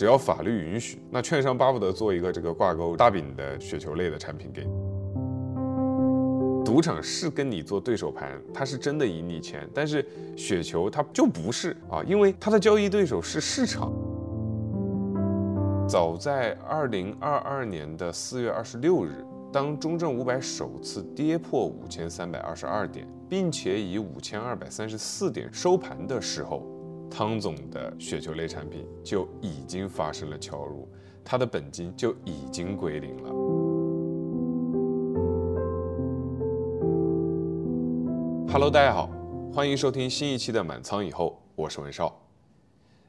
只要法律允许，那券商巴不得做一个这个挂钩大饼的雪球类的产品给你。赌场是跟你做对手盘，它是真的赢你钱，但是雪球它就不是啊，因为它的交易对手是市场。早在二零二二年的四月二十六日，当中证五百首次跌破五千三百二十二点，并且以五千二百三十四点收盘的时候，汤总的雪球类产品就已经发生了敲入，他的本金就已经归零了。Hello，大家好，欢迎收听新一期的满仓以后，我是文少。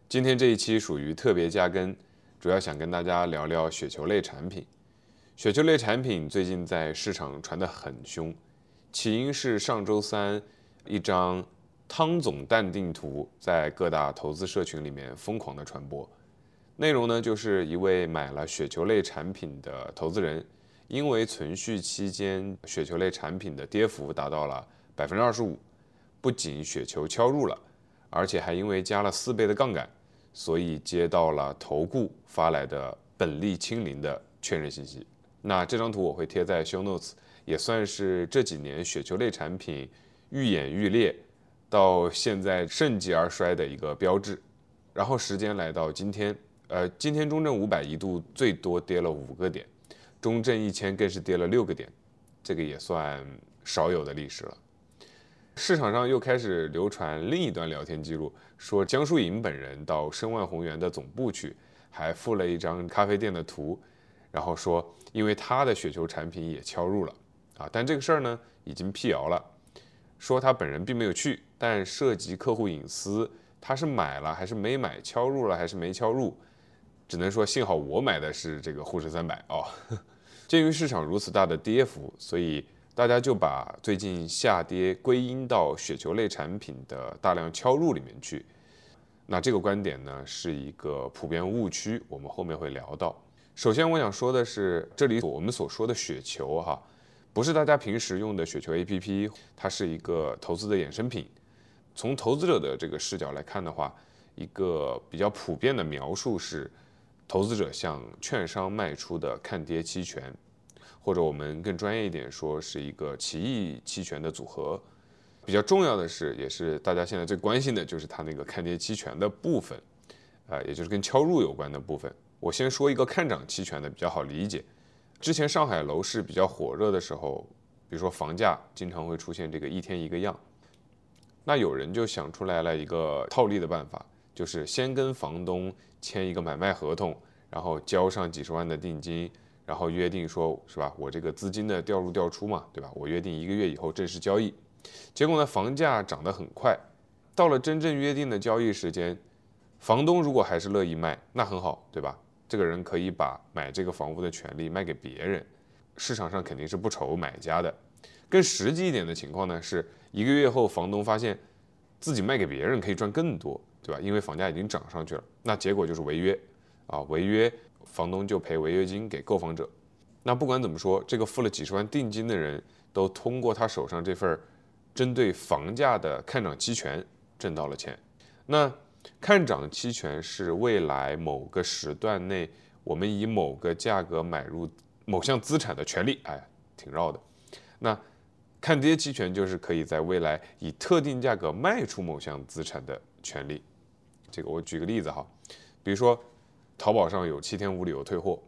今天这一期属于特别加更。主要想跟大家聊聊雪球类产品。雪球类产品最近在市场传得很凶，起因是上周三一张汤总淡定图在各大投资社群里面疯狂的传播。内容呢，就是一位买了雪球类产品的投资人，因为存续期间雪球类产品的跌幅达到了百分之二十五，不仅雪球敲入了，而且还因为加了四倍的杠杆。所以接到了投顾发来的本利清零的确认信息。那这张图我会贴在 show notes，也算是这几年雪球类产品愈演愈烈，到现在盛极而衰的一个标志。然后时间来到今天，呃，今天中证五百一度最多跌了五个点，中证一千更是跌了六个点，这个也算少有的历史了。市场上又开始流传另一段聊天记录，说江疏影本人到申万宏源的总部去，还附了一张咖啡店的图，然后说因为他的雪球产品也敲入了啊，但这个事儿呢已经辟谣了，说他本人并没有去，但涉及客户隐私，他是买了还是没买，敲入了还是没敲入，只能说幸好我买的是这个沪深三百哦。鉴于市场如此大的跌幅，所以。大家就把最近下跌归因到雪球类产品的大量敲入里面去，那这个观点呢是一个普遍误区，我们后面会聊到。首先我想说的是，这里我们所说的雪球哈，不是大家平时用的雪球 APP，它是一个投资的衍生品。从投资者的这个视角来看的话，一个比较普遍的描述是，投资者向券商卖出的看跌期权。或者我们更专业一点说，是一个奇异期权的组合。比较重要的是，也是大家现在最关心的，就是它那个看跌期权的部分，啊，也就是跟敲入有关的部分。我先说一个看涨期权的比较好理解。之前上海楼市比较火热的时候，比如说房价经常会出现这个一天一个样，那有人就想出来了一个套利的办法，就是先跟房东签一个买卖合同，然后交上几十万的定金。然后约定说，是吧？我这个资金的调入调出嘛，对吧？我约定一个月以后正式交易。结果呢，房价涨得很快，到了真正约定的交易时间，房东如果还是乐意卖，那很好，对吧？这个人可以把买这个房屋的权利卖给别人，市场上肯定是不愁买家的。更实际一点的情况呢，是一个月后房东发现自己卖给别人可以赚更多，对吧？因为房价已经涨上去了，那结果就是违约啊，违约。房东就赔违约金给购房者，那不管怎么说，这个付了几十万定金的人都通过他手上这份针对房价的看涨期权挣到了钱。那看涨期权是未来某个时段内我们以某个价格买入某项资产的权利，哎，挺绕的。那看跌期权就是可以在未来以特定价格卖出某项资产的权利。这个我举个例子哈，比如说。淘宝上有七天无理由退货，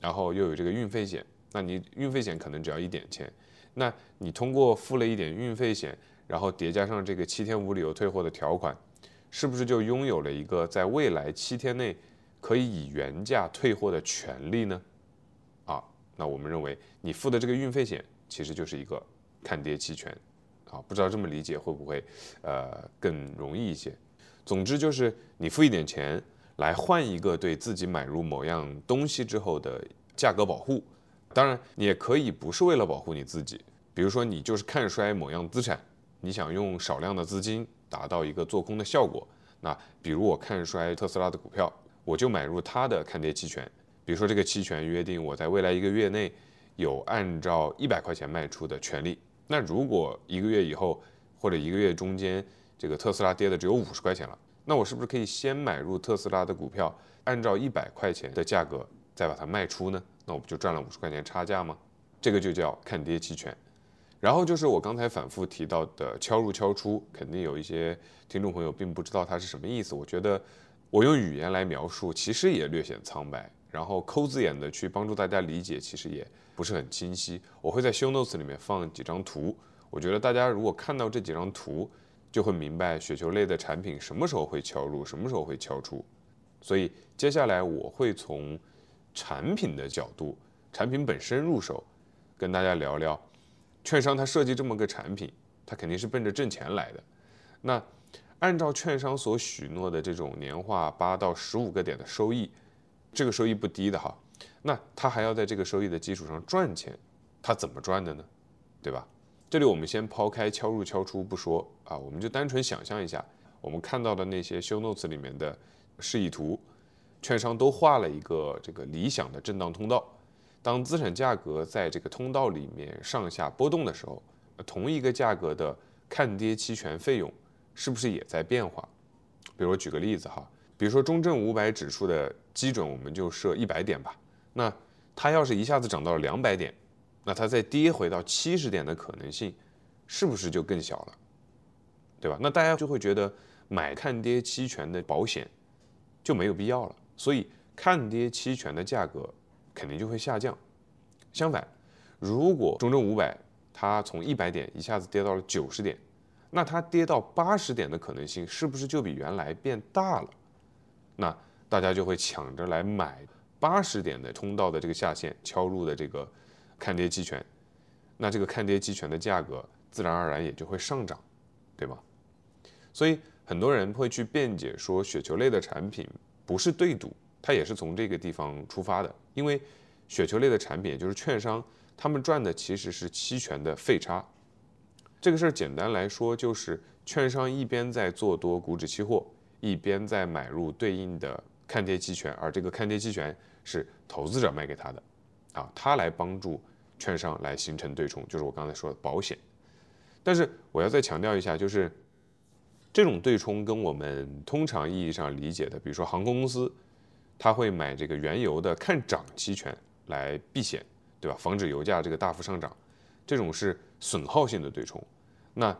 然后又有这个运费险，那你运费险可能只要一点钱，那你通过付了一点运费险，然后叠加上这个七天无理由退货的条款，是不是就拥有了一个在未来七天内可以以原价退货的权利呢？啊，那我们认为你付的这个运费险其实就是一个看跌期权，啊，不知道这么理解会不会呃更容易一些？总之就是你付一点钱。来换一个对自己买入某样东西之后的价格保护，当然你也可以不是为了保护你自己，比如说你就是看衰某样资产，你想用少量的资金达到一个做空的效果，那比如我看衰特斯拉的股票，我就买入它的看跌期权，比如说这个期权约定我在未来一个月内有按照一百块钱卖出的权利，那如果一个月以后或者一个月中间这个特斯拉跌的只有五十块钱了。那我是不是可以先买入特斯拉的股票，按照一百块钱的价格再把它卖出呢？那我不就赚了五十块钱差价吗？这个就叫看跌期权。然后就是我刚才反复提到的敲入敲出，肯定有一些听众朋友并不知道它是什么意思。我觉得我用语言来描述，其实也略显苍白。然后抠字眼的去帮助大家理解，其实也不是很清晰。我会在 show notes 里面放几张图，我觉得大家如果看到这几张图，就会明白雪球类的产品什么时候会敲入，什么时候会敲出。所以接下来我会从产品的角度，产品本身入手，跟大家聊聊。券商它设计这么个产品，它肯定是奔着挣钱来的。那按照券商所许诺的这种年化八到十五个点的收益，这个收益不低的哈。那他还要在这个收益的基础上赚钱，他怎么赚的呢？对吧？这里我们先抛开敲入敲出不说啊，我们就单纯想象一下，我们看到的那些 show notes 里面的示意图，券商都画了一个这个理想的震荡通道。当资产价格在这个通道里面上下波动的时候，同一个价格的看跌期权费用是不是也在变化？比如举个例子哈，比如说中证五百指数的基准我们就设一百点吧，那它要是一下子涨到了两百点，那它再跌回到七十点的可能性是不是就更小了？对吧？那大家就会觉得买看跌期权的保险就没有必要了，所以看跌期权的价格。肯定就会下降。相反，如果中证五百它从一百点一下子跌到了九十点，那它跌到八十点的可能性是不是就比原来变大了？那大家就会抢着来买八十点的通道的这个下限敲入的这个看跌期权，那这个看跌期权的价格自然而然也就会上涨，对吗？所以很多人会去辩解说，雪球类的产品不是对赌。它也是从这个地方出发的，因为雪球类的产品，也就是券商，他们赚的其实是期权的费差。这个事儿简单来说，就是券商一边在做多股指期货，一边在买入对应的看跌期权，而这个看跌期权是投资者卖给他的，啊，他来帮助券商来形成对冲，就是我刚才说的保险。但是我要再强调一下，就是这种对冲跟我们通常意义上理解的，比如说航空公司。他会买这个原油的看涨期权来避险，对吧？防止油价这个大幅上涨，这种是损耗性的对冲。那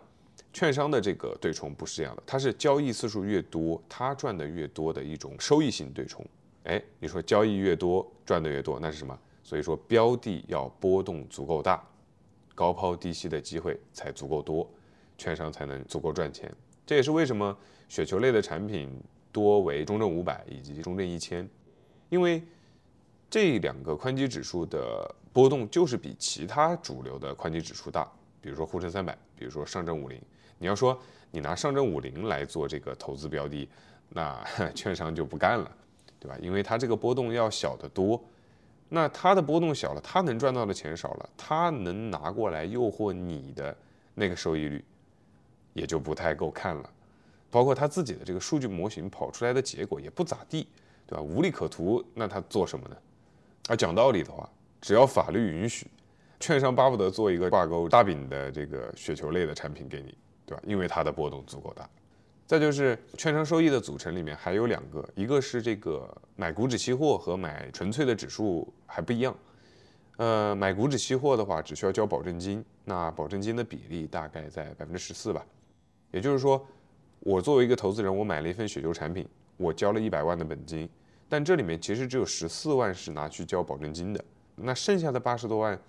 券商的这个对冲不是这样的，它是交易次数越多，它赚的越多的一种收益性对冲。哎，你说交易越多赚的越多，那是什么？所以说标的要波动足够大，高抛低吸的机会才足够多，券商才能足够赚钱。这也是为什么雪球类的产品。多为中证五百以及中证一千，因为这两个宽基指数的波动就是比其他主流的宽基指数大，比如说沪深三百，比如说上证五零。你要说你拿上证五零来做这个投资标的，那 券商就不干了，对吧？因为它这个波动要小得多，那它的波动小了，它能赚到的钱少了，它能拿过来诱惑你的那个收益率也就不太够看了。包括他自己的这个数据模型跑出来的结果也不咋地，对吧？无利可图，那他做什么呢？啊，讲道理的话，只要法律允许，券商巴不得做一个挂钩大饼的这个雪球类的产品给你，对吧？因为它的波动足够大。再就是券商收益的组成里面还有两个，一个是这个买股指期货和买纯粹的指数还不一样。呃，买股指期货的话，只需要交保证金，那保证金的比例大概在百分之十四吧，也就是说。我作为一个投资人，我买了一份雪球产品，我交了一百万的本金，但这里面其实只有十四万是拿去交保证金的，那剩下的八十多万，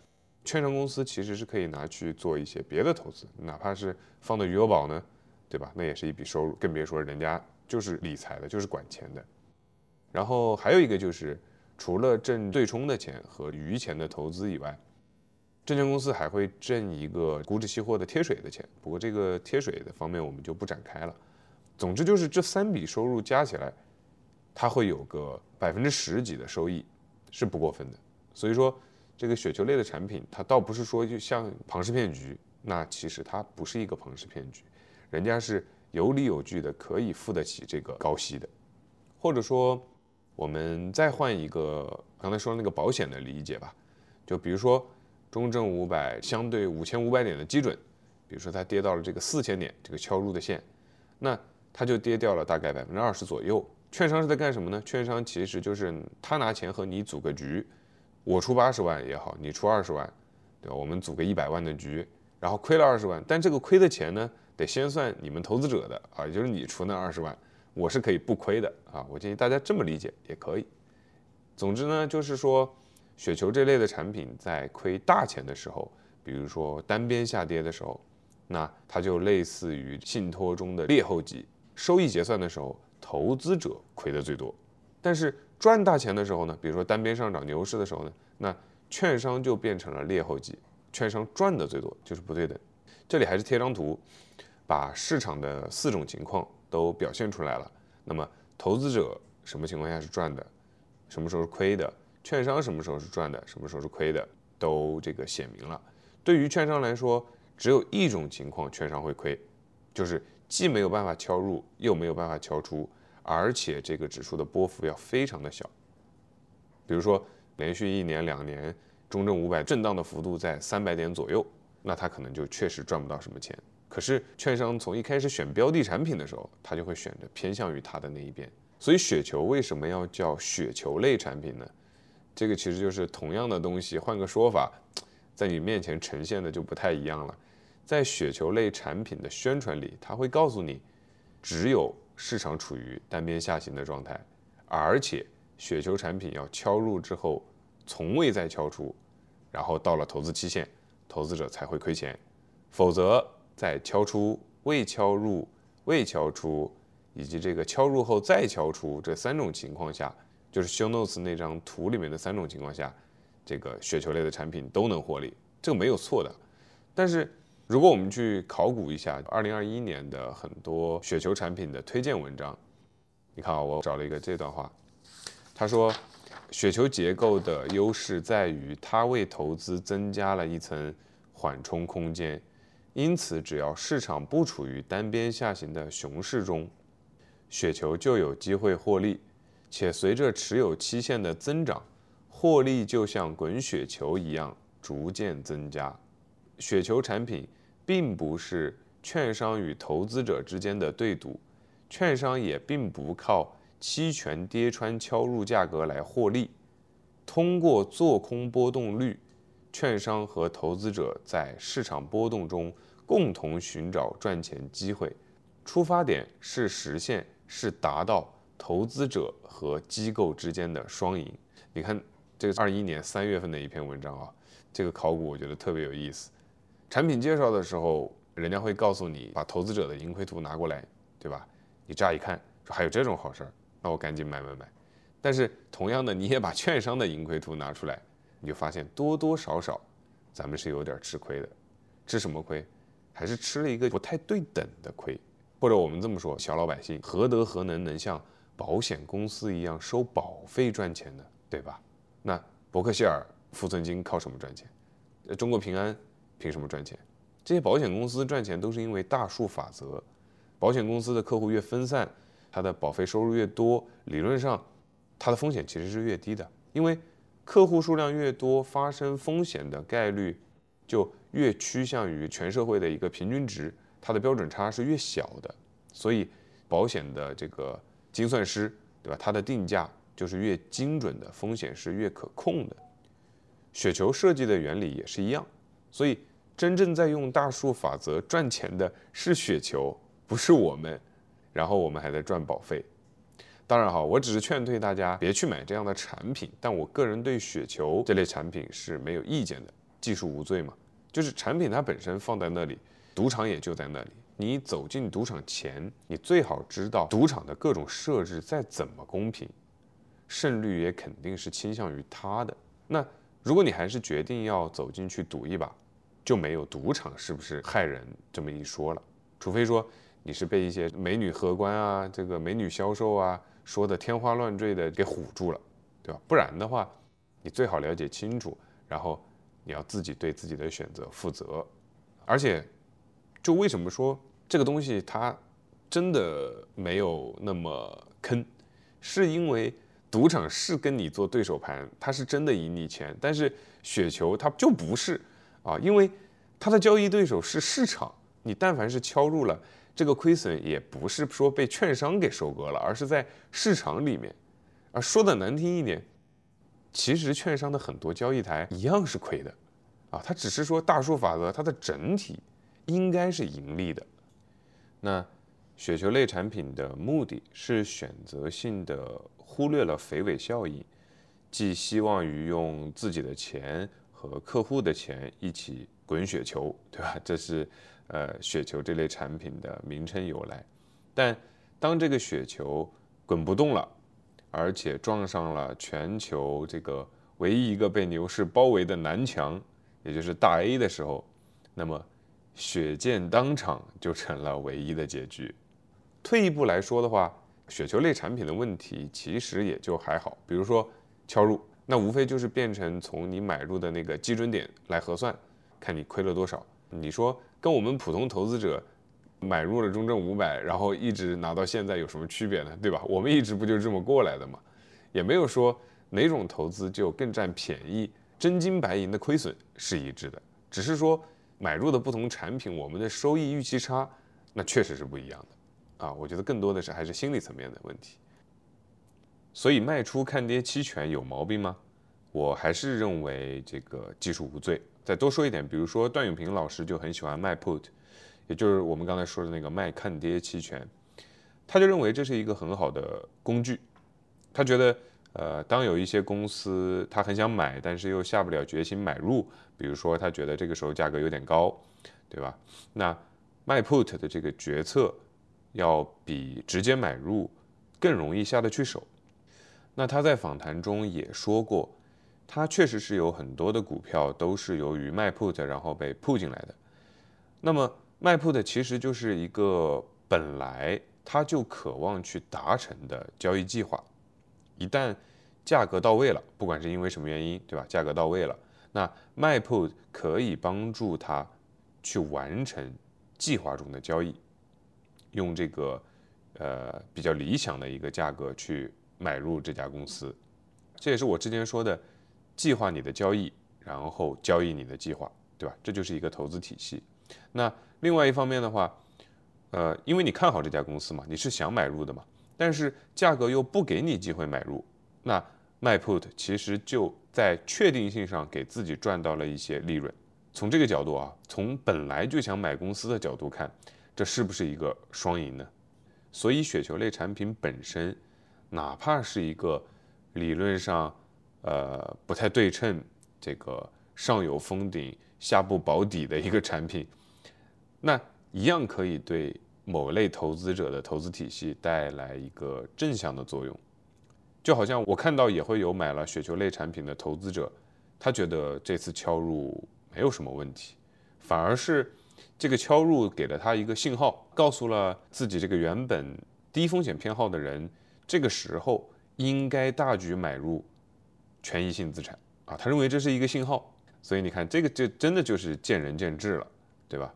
券商公司其实是可以拿去做一些别的投资，哪怕是放的余额宝呢，对吧？那也是一笔收入，更别说人家就是理财的，就是管钱的。然后还有一个就是，除了挣对冲的钱和余钱的投资以外。证券公司还会挣一个股指期货的贴水的钱，不过这个贴水的方面我们就不展开了。总之就是这三笔收入加起来，它会有个百分之十几的收益，是不过分的。所以说，这个雪球类的产品，它倒不是说就像庞氏骗局，那其实它不是一个庞氏骗局，人家是有理有据的，可以付得起这个高息的。或者说，我们再换一个刚才说那个保险的理解吧，就比如说。中证五百相对五千五百点的基准，比如说它跌到了这个四千点这个敲入的线，那它就跌掉了大概百分之二十左右。券商是在干什么呢？券商其实就是他拿钱和你组个局，我出八十万也好，你出二十万，对吧？我们组个一百万的局，然后亏了二十万，但这个亏的钱呢，得先算你们投资者的啊，也就是你出那二十万，我是可以不亏的啊。我建议大家这么理解也可以。总之呢，就是说雪球这类的产品在亏大钱的时候，比如说单边下跌的时候，那它就类似于信托中的劣后级，收益结算的时候。投资者亏的最多，但是赚大钱的时候呢，比如说单边上涨牛市的时候呢，那券商就变成了劣后级，券商赚的最多，就是不对等。这里还是贴张图，把市场的四种情况都表现出来了。那么投资者什么情况下是赚的，什么时候是亏的？券商什么时候是赚的，什么时候是亏的，都这个写明了。对于券商来说，只有一种情况券商会亏，就是既没有办法敲入，又没有办法敲出。而且这个指数的波幅要非常的小，比如说连续一年两年中证五百震荡的幅度在三百点左右，那它可能就确实赚不到什么钱。可是券商从一开始选标的产品的时候，他就会选择偏向于它的那一边。所以雪球为什么要叫雪球类产品呢？这个其实就是同样的东西，换个说法，在你面前呈现的就不太一样了。在雪球类产品的宣传里，他会告诉你，只有市场处于单边下行的状态，而且雪球产品要敲入之后，从未再敲出，然后到了投资期限，投资者才会亏钱。否则，在敲出、未敲入、未敲出，以及这个敲入后再敲出这三种情况下，就是 show notes 那张图里面的三种情况下，这个雪球类的产品都能获利，这个没有错的。但是，如果我们去考古一下二零二一年的很多雪球产品的推荐文章，你看啊，我找了一个这段话，他说，雪球结构的优势在于它为投资增加了一层缓冲空间，因此只要市场不处于单边下行的熊市中，雪球就有机会获利，且随着持有期限的增长，获利就像滚雪球一样逐渐增加。雪球产品并不是券商与投资者之间的对赌，券商也并不靠期权跌穿敲入价格来获利。通过做空波动率，券商和投资者在市场波动中共同寻找赚钱机会。出发点是实现，是达到投资者和机构之间的双赢。你看，这个二一年三月份的一篇文章啊，这个考古我觉得特别有意思。产品介绍的时候，人家会告诉你把投资者的盈亏图拿过来，对吧？你乍一看说还有这种好事儿，那我赶紧买买买。但是同样的，你也把券商的盈亏图拿出来，你就发现多多少少咱们是有点吃亏的。吃什么亏？还是吃了一个不太对等的亏。或者我们这么说，小老百姓何德何能能像保险公司一样收保费赚钱呢？对吧？那伯克希尔富存金靠什么赚钱？中国平安。凭什么赚钱？这些保险公司赚钱都是因为大数法则。保险公司的客户越分散，它的保费收入越多，理论上它的风险其实是越低的。因为客户数量越多，发生风险的概率就越趋向于全社会的一个平均值，它的标准差是越小的。所以保险的这个精算师，对吧？它的定价就是越精准的，风险是越可控的。雪球设计的原理也是一样。所以，真正在用大数法则赚钱的是雪球，不是我们。然后我们还在赚保费。当然哈，我只是劝退大家别去买这样的产品。但我个人对雪球这类产品是没有意见的。技术无罪嘛，就是产品它本身放在那里，赌场也就在那里。你走进赌场前，你最好知道赌场的各种设置再怎么公平，胜率也肯定是倾向于它的。那如果你还是决定要走进去赌一把，就没有赌场是不是害人这么一说了，除非说你是被一些美女荷官啊、这个美女销售啊说的天花乱坠的给唬住了，对吧？不然的话，你最好了解清楚，然后你要自己对自己的选择负责。而且，就为什么说这个东西它真的没有那么坑，是因为赌场是跟你做对手盘，它是真的赢你钱，但是雪球它就不是。啊，因为它的交易对手是市场，你但凡是敲入了，这个亏损也不是说被券商给收割了，而是在市场里面。啊说的难听一点，其实券商的很多交易台一样是亏的，啊，它只是说大数法则它的整体应该是盈利的。那雪球类产品的目的是选择性的忽略了肥尾效应，寄希望于用自己的钱和客户的钱一起滚雪球，对吧？这是呃雪球这类产品的名称由来。但当这个雪球滚不动了，而且撞上了全球这个唯一一个被牛市包围的南墙，也就是大 A 的时候，那么血溅当场就成了唯一的结局。退一步来说的话，雪球类产品的问题其实也就还好。比如说敲入，那无非就是变成从你买入的那个基准点来核算，看你亏了多少。你说跟我们普通投资者买入了中证五百，然后一直拿到现在有什么区别呢？对吧？我们一直不就这么过来的吗？也没有说哪种投资就更占便宜，真金白银的亏损是一致的，只是说买入的不同产品，我们的收益预期差那确实是不一样的。啊，我觉得更多的是还是心理层面的问题。所以卖出看跌期权有毛病吗？我还是认为这个技术无罪。再多说一点，比如说段永平老师就很喜欢卖 put，也就是我们刚才说的那个卖看跌期权，他就认为这是一个很好的工具。他觉得，呃，当有一些公司他很想买，但是又下不了决心买入，比如说他觉得这个时候价格有点高，对吧？那卖 put 的这个决策。要比直接买入更容易下得去手。那他在访谈中也说过，他确实是有很多的股票都是由于卖 put 然后被 put 进来的。那么卖 put 其实就是一个本来他就渴望去达成的交易计划，一旦价格到位了，不管是因为什么原因，对吧？价格到位了，那卖 put 可以帮助他去完成计划中的交易。用这个，呃，比较理想的一个价格去买入这家公司，这也是我之前说的，计划你的交易，然后交易你的计划，对吧？这就是一个投资体系。那另外一方面的话，呃，因为你看好这家公司嘛，你是想买入的嘛，但是价格又不给你机会买入，那卖 put 其实就在确定性上给自己赚到了一些利润。从这个角度啊，从本来就想买公司的角度看。这是不是一个双赢呢？所以雪球类产品本身，哪怕是一个理论上呃不太对称，这个上有封顶下不保底的一个产品，那一样可以对某类投资者的投资体系带来一个正向的作用。就好像我看到也会有买了雪球类产品的投资者，他觉得这次敲入没有什么问题，反而是。这个敲入给了他一个信号，告诉了自己这个原本低风险偏好的人，这个时候应该大举买入权益性资产啊。他认为这是一个信号，所以你看这个就真的就是见仁见智了，对吧？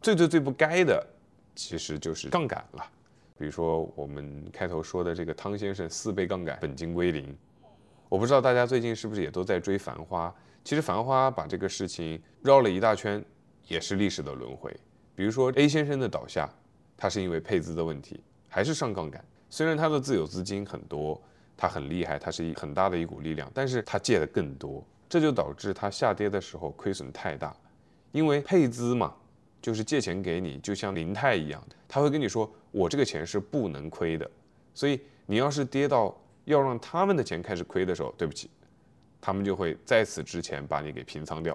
最最最不该的其实就是杠杆了。比如说我们开头说的这个汤先生四倍杠杆，本金归零。我不知道大家最近是不是也都在追《繁花》？其实《繁花》把这个事情绕了一大圈。也是历史的轮回。比如说 A 先生的倒下，他是因为配资的问题，还是上杠杆。虽然他的自有资金很多，他很厉害，他是一很大的一股力量，但是他借的更多，这就导致他下跌的时候亏损太大。因为配资嘛，就是借钱给你，就像林泰一样，他会跟你说，我这个钱是不能亏的。所以你要是跌到要让他们的钱开始亏的时候，对不起，他们就会在此之前把你给平仓掉。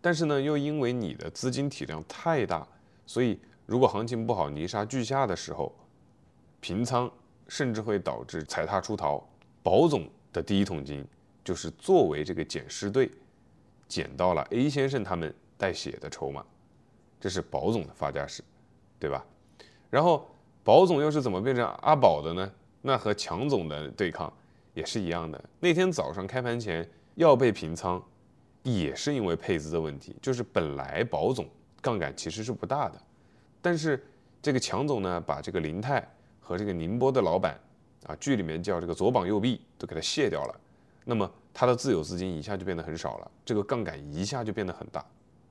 但是呢，又因为你的资金体量太大，所以如果行情不好、泥沙俱下的时候，平仓甚至会导致踩踏出逃。保总的第一桶金就是作为这个捡尸队，捡到了 A 先生他们带血的筹码，这是保总的发家史，对吧？然后保总又是怎么变成阿宝的呢？那和强总的对抗也是一样的。那天早上开盘前要被平仓。也是因为配资的问题，就是本来保总杠杆其实是不大的，但是这个强总呢，把这个林泰和这个宁波的老板啊，剧里面叫这个左膀右臂都给他卸掉了，那么他的自有资金一下就变得很少了，这个杠杆一下就变得很大。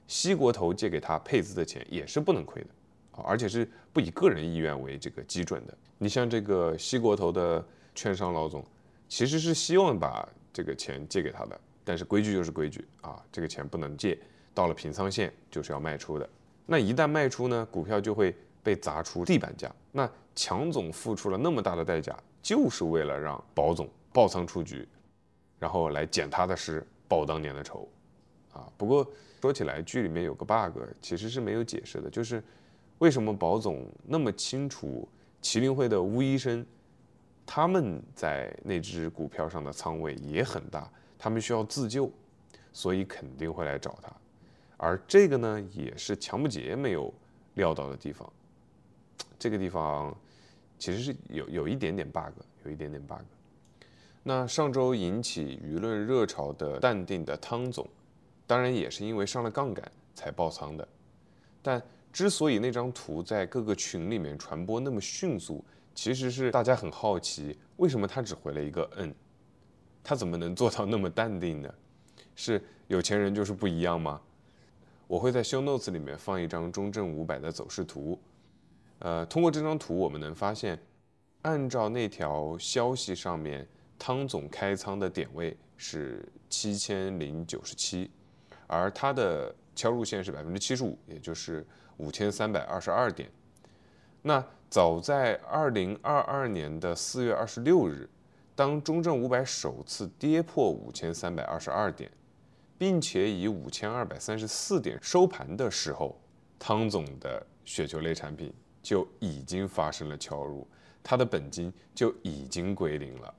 西国投借给他配资的钱也是不能亏的啊，而且是不以个人意愿为这个基准的。你像这个西国投的券商老总，其实是希望把这个钱借给他的，但是规矩就是规矩啊，这个钱不能借，到了平仓线就是要卖出的。那一旦卖出呢，股票就会被砸出地板价。那强总付出了那么大的代价，就是为了让保总爆仓出局，然后来捡他的尸，报当年的仇，啊。不过说起来，剧里面有个 bug，其实是没有解释的，就是为什么保总那么清楚麒麟会的巫医生，他们在那只股票上的仓位也很大，他们需要自救，所以肯定会来找他。而这个呢，也是强不杰没有料到的地方。这个地方其实是有有一点点 bug，有一点点 bug。那上周引起舆论热潮的淡定的汤总，当然也是因为上了杠杆才爆仓的。但之所以那张图在各个群里面传播那么迅速，其实是大家很好奇，为什么他只回了一个嗯，他怎么能做到那么淡定呢？是有钱人就是不一样吗？我会在 show notes 里面放一张中证五百的走势图，呃，通过这张图我们能发现，按照那条消息上面，汤总开仓的点位是七千零九十七，而他的敲入线是百分之七十五，也就是五千三百二十二点。那早在二零二二年的四月二十六日，当中证五百首次跌破五千三百二十二点。并且以五千二百三十四点收盘的时候，汤总的雪球类产品就已经发生了敲入，他的本金就已经归零了，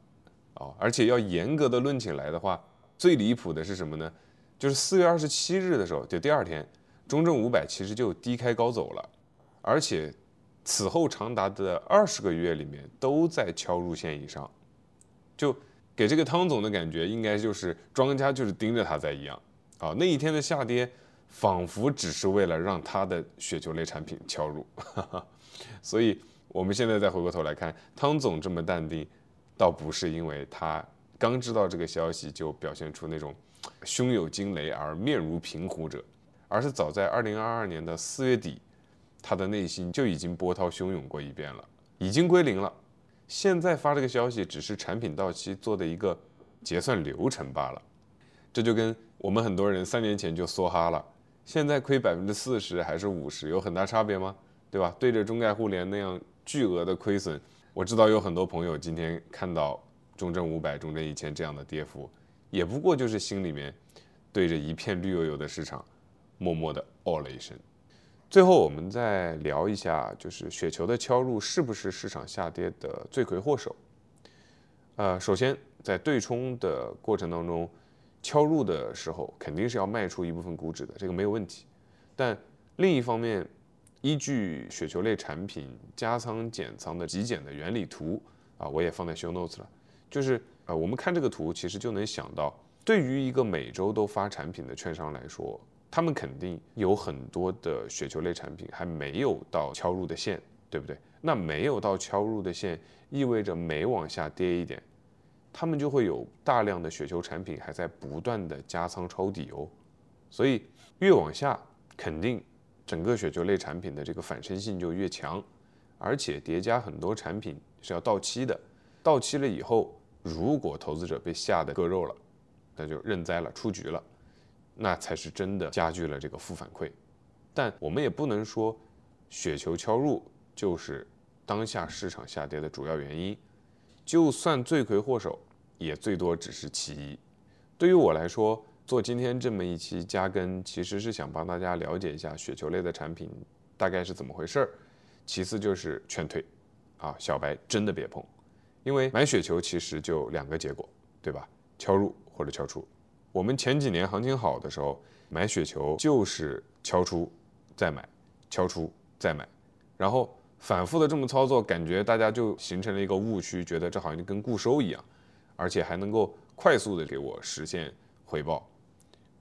啊，而且要严格的论起来的话，最离谱的是什么呢？就是四月二十七日的时候，就第二天，中证五百其实就低开高走了，而且此后长达的二十个月里面都在敲入线以上，就。给这个汤总的感觉，应该就是庄家就是盯着他在一样啊。那一天的下跌，仿佛只是为了让他的雪球类产品敲入。所以，我们现在再回过头来看，汤总这么淡定，倒不是因为他刚知道这个消息就表现出那种胸有惊雷而面如平湖者，而是早在二零二二年的四月底，他的内心就已经波涛汹涌过一遍了，已经归零了。现在发这个消息只是产品到期做的一个结算流程罢了，这就跟我们很多人三年前就梭哈了，现在亏百分之四十还是五十，有很大差别吗？对吧？对着中概互联那样巨额的亏损，我知道有很多朋友今天看到中证五百、中证一千这样的跌幅，也不过就是心里面对着一片绿油油的市场，默默的哦了一声。最后，我们再聊一下，就是雪球的敲入是不是市场下跌的罪魁祸首？呃，首先在对冲的过程当中，敲入的时候肯定是要卖出一部分股指的，这个没有问题。但另一方面，依据雪球类产品加仓减仓的极简的原理图啊，我也放在 show notes 了。就是呃，我们看这个图，其实就能想到，对于一个每周都发产品的券商来说。他们肯定有很多的雪球类产品还没有到敲入的线，对不对？那没有到敲入的线，意味着每往下跌一点，他们就会有大量的雪球产品还在不断的加仓抄底哦。所以越往下，肯定整个雪球类产品的这个反身性就越强，而且叠加很多产品是要到期的，到期了以后，如果投资者被吓得割肉了，那就认栽了，出局了。那才是真的加剧了这个负反馈，但我们也不能说雪球敲入就是当下市场下跌的主要原因，就算罪魁祸首，也最多只是其一。对于我来说，做今天这么一期加更，其实是想帮大家了解一下雪球类的产品大概是怎么回事儿。其次就是劝退，啊，小白真的别碰，因为买雪球其实就两个结果，对吧？敲入或者敲出。我们前几年行情好的时候买雪球，就是敲出再买，敲出再买，然后反复的这么操作，感觉大家就形成了一个误区，觉得这好像就跟固收一样，而且还能够快速的给我实现回报，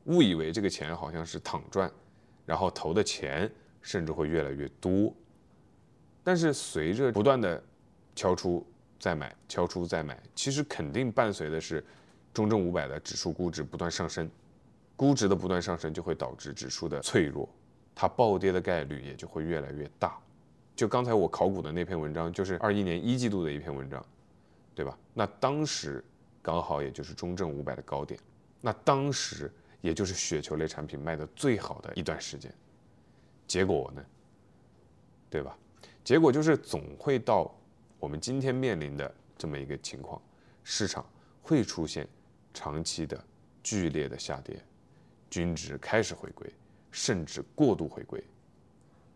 误以为这个钱好像是躺赚，然后投的钱甚至会越来越多。但是随着不断的敲出再买，敲出再买，其实肯定伴随的是。中证五百的指数估值不断上升，估值的不断上升就会导致指数的脆弱，它暴跌的概率也就会越来越大。就刚才我考古的那篇文章，就是二一年一季度的一篇文章，对吧？那当时刚好也就是中证五百的高点，那当时也就是雪球类产品卖的最好的一段时间。结果呢，对吧？结果就是总会到我们今天面临的这么一个情况，市场会出现长期的剧烈的下跌，均值开始回归，甚至过度回归，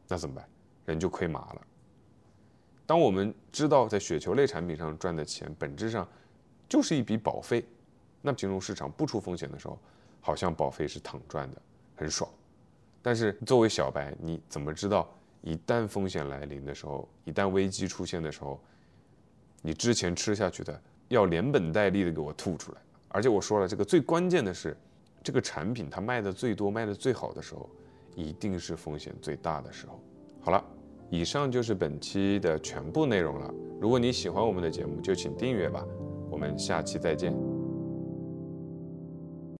那怎么办？人就亏麻了。当我们知道在雪球类产品上赚的钱本质上就是一笔保费，那金融市场不出风险的时候，好像保费是躺赚的，很爽。但是作为小白，你怎么知道一旦风险来临的时候，一旦危机出现的时候，你之前吃下去的要连本带利的给我吐出来？而且我说了，这个最关键的是，这个产品它卖的最多、卖的最好的时候，一定是风险最大的时候。好了。以上就是本期的全部内容了。如果你喜欢我们的节目，就请订阅吧。我们下期再见。